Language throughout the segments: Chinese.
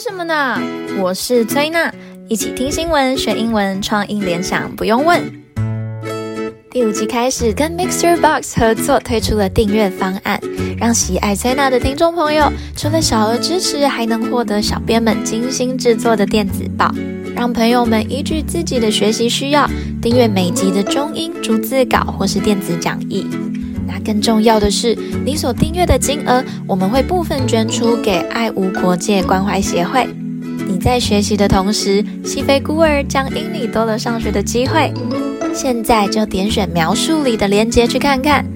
什么呢？我是崔娜，一起听新闻学英文，创意联想不用问。第五集开始跟 MixerBox 合作推出了订阅方案，让喜爱崔娜的听众朋友除了小额支持，还能获得小编们精心制作的电子报，让朋友们依据自己的学习需要订阅每集的中英逐字稿或是电子讲义。那更重要的是，你所订阅的金额，我们会部分捐出给爱无国界关怀协会。你在学习的同时，西非孤儿将因你多了上学的机会。现在就点选描述里的链接去看看。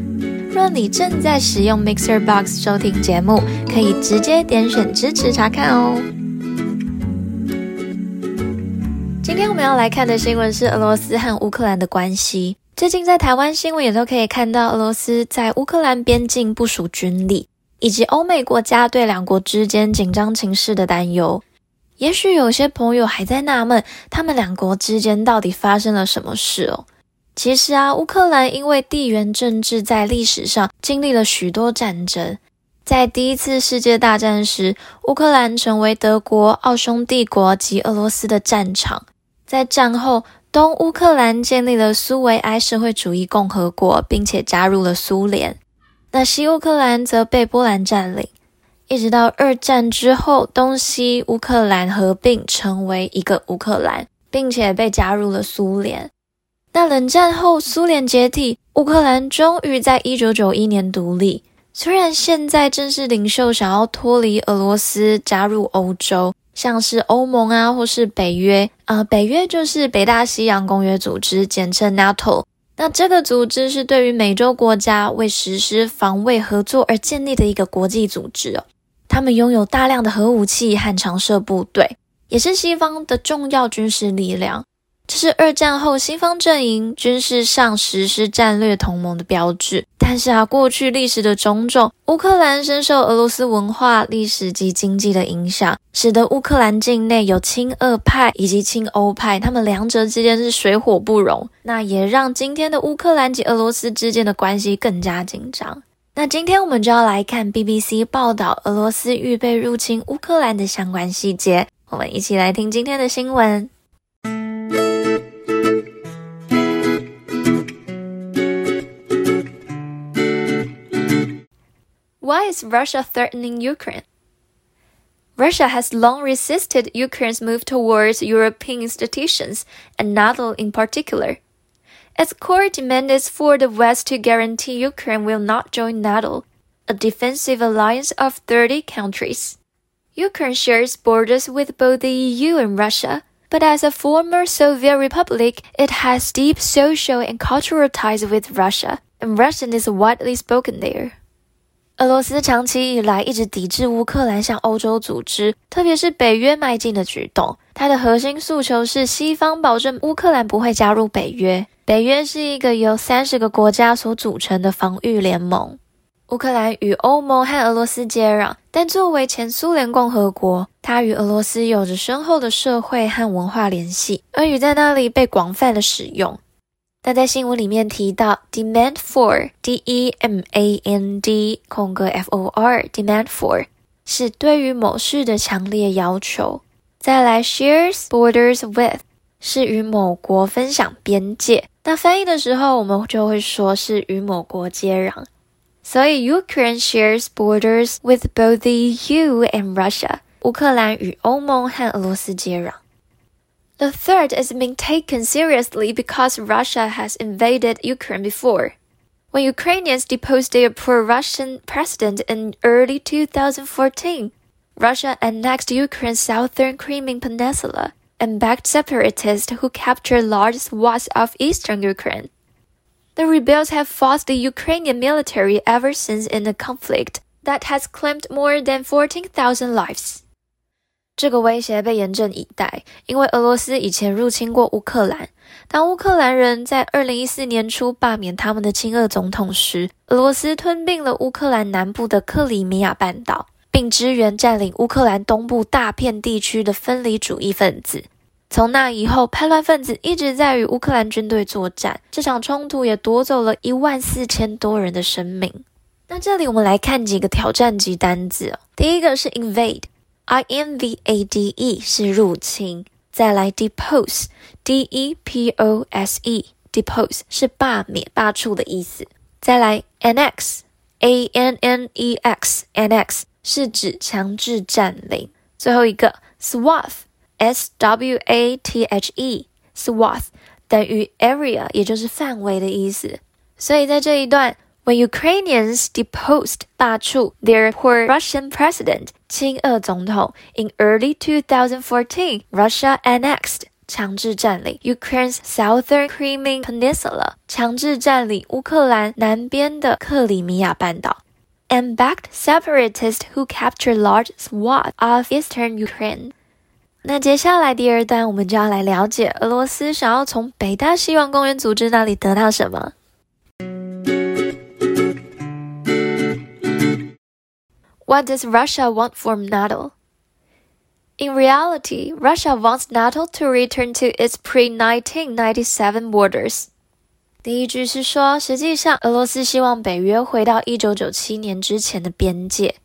若你正在使用 Mixer Box 收听节目，可以直接点选支持查看哦。今天我们要来看的新闻是俄罗斯和乌克兰的关系。最近在台湾新闻也都可以看到俄罗斯在乌克兰边境部署军力，以及欧美国家对两国之间紧张情势的担忧。也许有些朋友还在纳闷，他们两国之间到底发生了什么事哦？其实啊，乌克兰因为地缘政治在历史上经历了许多战争。在第一次世界大战时，乌克兰成为德国、奥匈帝国及俄罗斯的战场。在战后，东乌克兰建立了苏维埃社会主义共和国，并且加入了苏联。那西乌克兰则被波兰占领，一直到二战之后，东西乌克兰合并成为一个乌克兰，并且被加入了苏联。那冷战后，苏联解体，乌克兰终于在一九九一年独立。虽然现在正式领袖想要脱离俄罗斯，加入欧洲。像是欧盟啊，或是北约啊，呃，北约就是北大西洋公约组织，简称 NATO。那这个组织是对于美洲国家为实施防卫合作而建立的一个国际组织哦。他们拥有大量的核武器和常设部队，也是西方的重要军事力量。这是二战后西方阵营军事上实施战略同盟的标志。但是啊，过去历史的种种，乌克兰深受俄罗斯文化、历史及经济的影响，使得乌克兰境内有亲俄派以及亲欧派，他们两者之间是水火不容。那也让今天的乌克兰及俄罗斯之间的关系更加紧张。那今天我们就要来看 BBC 报道俄罗斯预备入侵乌克兰的相关细节。我们一起来听今天的新闻。Is Russia threatening Ukraine? Russia has long resisted Ukraine's move towards European institutions, and NATO in particular. Its core demand is for the West to guarantee Ukraine will not join NATO, a defensive alliance of 30 countries. Ukraine shares borders with both the EU and Russia, but as a former Soviet republic, it has deep social and cultural ties with Russia, and Russian is widely spoken there. 俄罗斯长期以来一直抵制乌克兰向欧洲组织，特别是北约迈进的举动。它的核心诉求是西方保证乌克兰不会加入北约。北约是一个由三十个国家所组成的防御联盟。乌克兰与欧盟和俄罗斯接壤，但作为前苏联共和国，它与俄罗斯有着深厚的社会和文化联系，俄语在那里被广泛的使用。那在新闻里面提到，demand for，d e m a n d 空格 f o r，demand for 是对于某事的强烈要求。再来，shares borders with 是与某国分享边界。那翻译的时候，我们就会说是与某国接壤。所以，Ukraine shares borders with both the EU and Russia。乌克兰与欧盟和俄罗斯接壤。The threat is being taken seriously because Russia has invaded Ukraine before. When Ukrainians deposed their pro-Russian president in early 2014, Russia annexed Ukraine's southern Crimean Peninsula and backed separatists who captured large swaths of eastern Ukraine. The rebels have fought the Ukrainian military ever since in a conflict that has claimed more than 14,000 lives. 这个威胁被严阵以待，因为俄罗斯以前入侵过乌克兰。当乌克兰人在二零一四年初罢免他们的亲俄总统时，俄罗斯吞并了乌克兰南部的克里米亚半岛，并支援占领乌克兰东部大片地区的分离主义分子。从那以后，叛乱分子一直在与乌克兰军队作战，这场冲突也夺走了一万四千多人的生命。那这里我们来看几个挑战级单字，第一个是 invade。I N V A D E 是入侵，再来 depose，D E P O S E，depose 是罢免、罢黜的意思。再来 annex，A N N E X，annex 是指强制占领。最后一个 swath，S W A T H E，swath 等于 area，也就是范围的意思。所以在这一段。When Ukrainians deposed 罢黜 their poor Russian president 亲俄总统 in early 2014, Russia annexed 强制占领 Ukraine's southern Crimean Peninsula 强制占领乌克兰南边的克里米亚半岛 and backed separatists who captured large swaths of eastern Ukraine。那接下来第二段，我们就要来了解俄罗斯想要从北大西洋公约组织那里得到什么。 What does Russia want from NATO? In reality, Russia wants NATO to return to its pre-1997 borders. 第一句是说，实际上俄罗斯希望北约回到一九九七年之前的边界。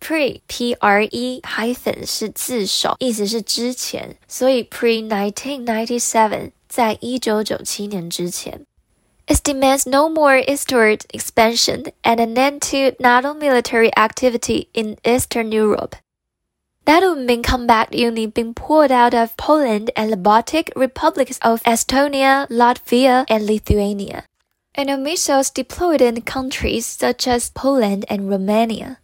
Pre P R E hyphen 是字首，意思是之前，所以 pre-1997 在一九九七年之前。 It demands no more eastward expansion and an end to NATO military activity in Eastern Europe. That would mean combat units being pulled out of Poland and the Baltic republics of Estonia, Latvia, and Lithuania, and no missiles deployed in countries such as Poland and Romania.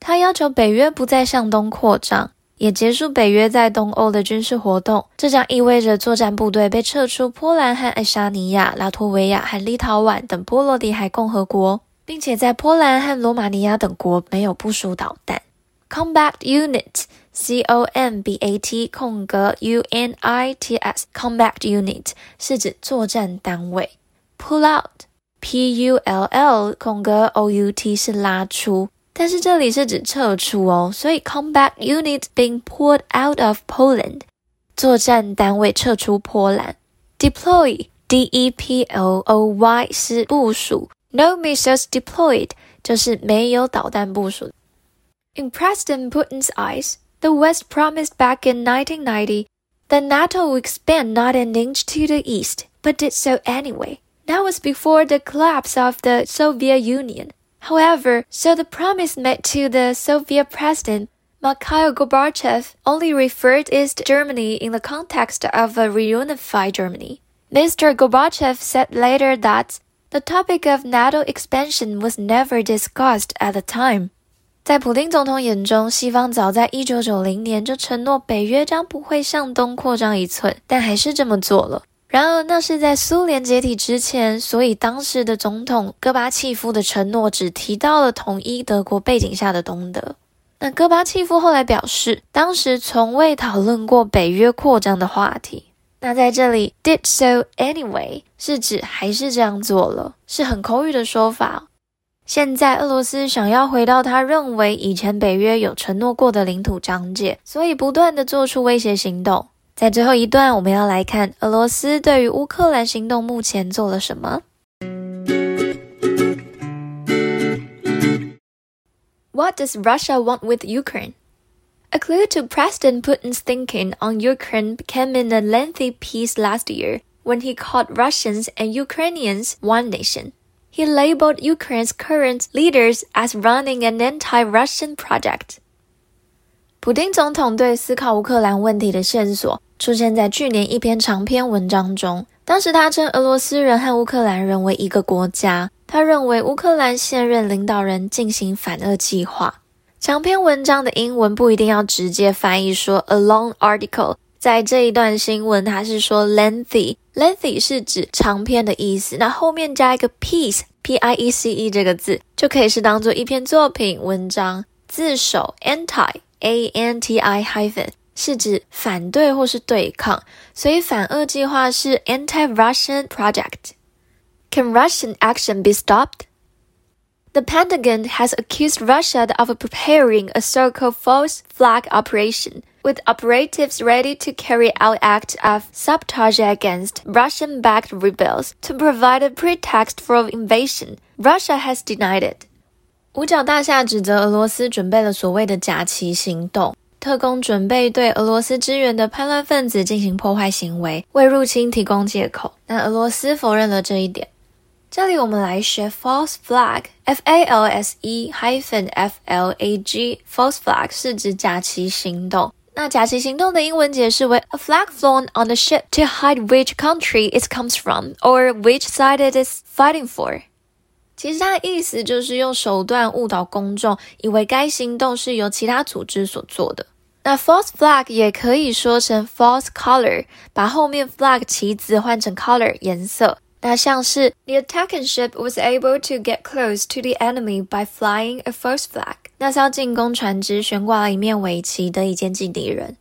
他要求北约不再向东扩张。 也结束北约在东欧的军事活动，这将意味着作战部队被撤出波兰和爱沙尼亚、拉脱维亚和立陶宛等波罗的海共和国，并且在波兰和罗马尼亚等国没有部署导弹。Combat Unit，C O M B A T 空格 U N I T S，Combat Unit 是指作战单位。Pull out，P U L L 空格 O U T 是拉出。但是这里是指撤出哦，所以 combat unit being pulled out of Poland，作战单位撤出波兰。Deploy D E P L O Y 是部署，no missiles deployed 就是没有导弹部署。In President Putin's eyes, the West promised back in 1990 that NATO would expand not an inch to the east, but did so anyway. That was before the collapse of the Soviet Union. However, so the promise made to the Soviet president Mikhail Gorbachev only referred East Germany in the context of a reunified Germany. Mr. Gorbachev said later that the topic of NATO expansion was never discussed at the time. 在普丁总统眼中，西方早在一九九零年就承诺北约将不会向东扩张一寸，但还是这么做了。 然而，那是在苏联解体之前，所以当时的总统戈巴契夫的承诺只提到了统一德国背景下的东德。那戈巴契夫后来表示，当时从未讨论过北约扩张的话题。那在这里，did so anyway 是指还是这样做了，是很口语的说法。现在俄罗斯想要回到他认为以前北约有承诺过的领土疆界，所以不断地做出威胁行动。在最后一段，我们要来看俄罗斯对于乌克兰行动目前做了什么。What does Russia want with Ukraine? A clue to President Putin's thinking on Ukraine came in a lengthy piece last year when he called Russians and Ukrainians one nation. He labeled Ukraine's current leaders as running an anti-Russian project. 普丁总统对思考乌克兰问题的线索。 出现在去年一篇长篇文章中。当时他称俄罗斯人和乌克兰人为一个国家。他认为乌克兰现任领导人进行反俄计划。长篇文章的英文不一定要直接翻译说 a long article。在这一段新闻，他是说 lengthy，lengthy 是指长篇的意思。那后面加一个 piece，p-i-e-c-e 这个字，就可以是当做一篇作品、文章。自首 anti，a-n-t-i hyphen。是指反对或是对抗，所以反俄计划是 anti-Russian project。Can Russian action be stopped? The Pentagon has accused Russia of preparing a so-called false flag operation, with operatives ready to carry out acts of sabotage against Russian-backed rebels to provide a pretext for invasion. Russia has denied it. 五角大厦指责俄罗斯准备了所谓的假旗行动。 特工准备对俄罗斯支援的叛乱分子进行破坏行为，为入侵提供借口。那俄罗斯否认了这一点。这里我们来学 false flag，f a l s e hyphen f l a g，false flag 是指假旗行动。那假旗行动的英文解释为 a flag flown on the ship to hide which country it comes from or which side it is fighting for。其实它的意思就是用手段误导公众，以为该行动是由其他组织所做的。那 false flag 也可以说成 false color，把后面 flag 旗子换成 color 颜色。那像是 the attacking ship was able to get close to the enemy by flying a false flag。那艘进攻船只悬挂了一面尾旗，得以接近敌人。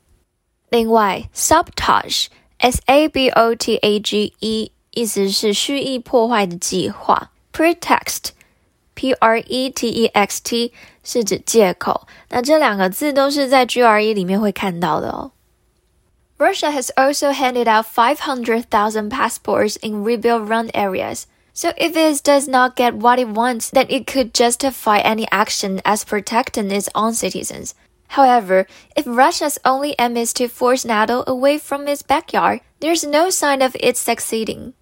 另外，sabotage，s a b o t a g e，意思是蓄意破坏的计划。pretext，p r e t e x t，是指借口。那这两个字都是在 GRE 里面会看到的哦。Russia has also handed out 500,000 passports in rebel-run areas. So if it does not get what it wants, then it could justify any action as protecting its own citizens. However, if Russia's only aim is to force NATO away from its backyard, there's no sign of it succeeding.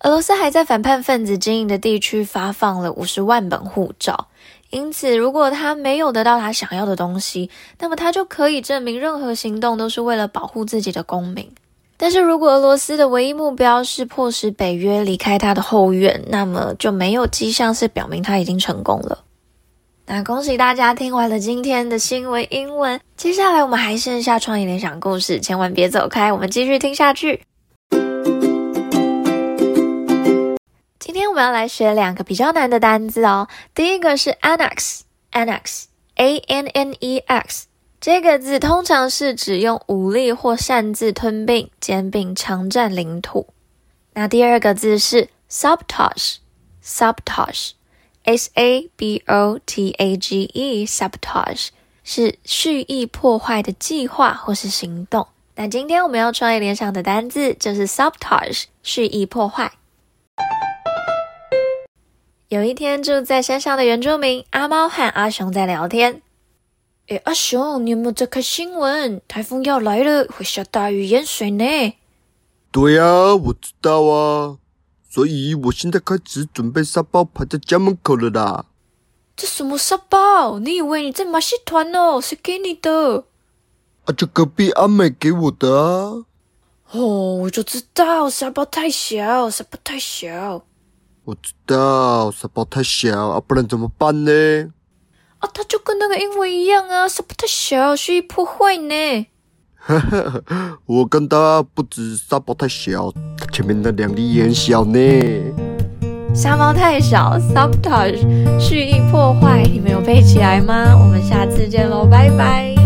俄罗斯还在反叛分子经营的地区发放了五十万本护照。因此，如果他没有得到他想要的东西，那么他就可以证明任何行动都是为了保护自己的公民。但是如果俄罗斯的唯一目标是迫使北约离开他的后院，那么就没有迹象是表明他已经成功了。那恭喜大家听完了今天的新闻英文，接下来我们还剩下创意联想故事，千万别走开，我们继续听下去。们要来学两个比较难的单字哦。第一个是 annex，annex，a n n e x，这个字通常是指用武力或擅自吞并、兼并、强占领土。那第二个字是 sabotage，sabotage，s a b o t a g e，sabotage 是蓄意破坏的计划或是行动。那今天我们要创意联想的单字就是 sabotage，蓄意破坏。有一天，住在山上的原住民阿猫和阿熊在聊天。诶，阿熊，你有没有在看新闻？台风要来了，会下大雨淹水呢。对呀，我知道啊，所以我现在开始准备沙包排在家门口了啦。这什么沙包？你以为你在马戏团哦？谁给你的？啊，这隔壁阿美给我的啊。哦，我就知道沙包太小，沙包太小。我知道沙包太小啊，不然怎么办呢？啊，它就跟那个英文一样啊，沙包太小，蓄意破坏呢。哈哈，我跟他不止沙包太小，他前面那两粒也很小呢。沙包太小，sabotage，蓄意破坏，你们有背起来吗？我们下次见喽，拜拜。